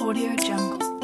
Audio Jungle.